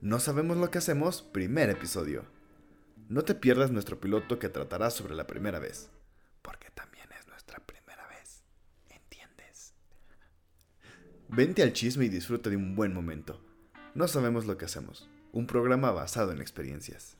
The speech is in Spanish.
No sabemos lo que hacemos, primer episodio. No te pierdas nuestro piloto que tratará sobre la primera vez, porque también es nuestra primera vez, ¿entiendes? Vente al chisme y disfruta de un buen momento. No sabemos lo que hacemos, un programa basado en experiencias.